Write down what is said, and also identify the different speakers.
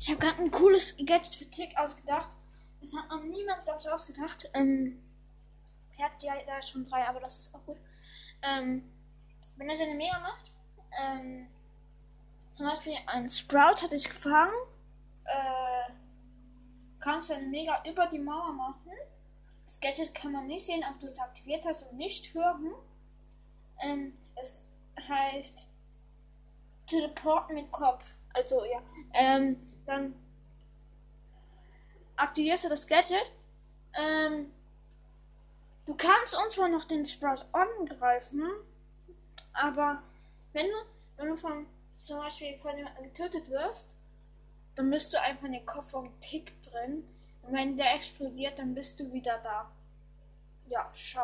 Speaker 1: Ich habe gerade ein cooles Gadget für Tick ausgedacht. Das hat noch niemand, glaube ich, ausgedacht. Ähm, er hat ja da schon drei, aber das ist auch gut. Ähm, wenn er seine Mega macht, ähm, zum Beispiel ein Sprout hat dich gefangen, äh, kannst du eine Mega über die Mauer machen. Das Gadget kann man nicht sehen, ob du es aktiviert hast und nicht hören. Ähm, es heißt Teleporten mit Kopf. Also ja. Ähm, dann aktivierst du das Gadget. Ähm, du kannst uns zwar noch den Sprout angreifen, aber wenn du, wenn du von zum Beispiel von jemandem getötet wirst, dann bist du einfach in den Kopf vom Tick drin. Und wenn der explodiert, dann bist du wieder da. Ja, schau.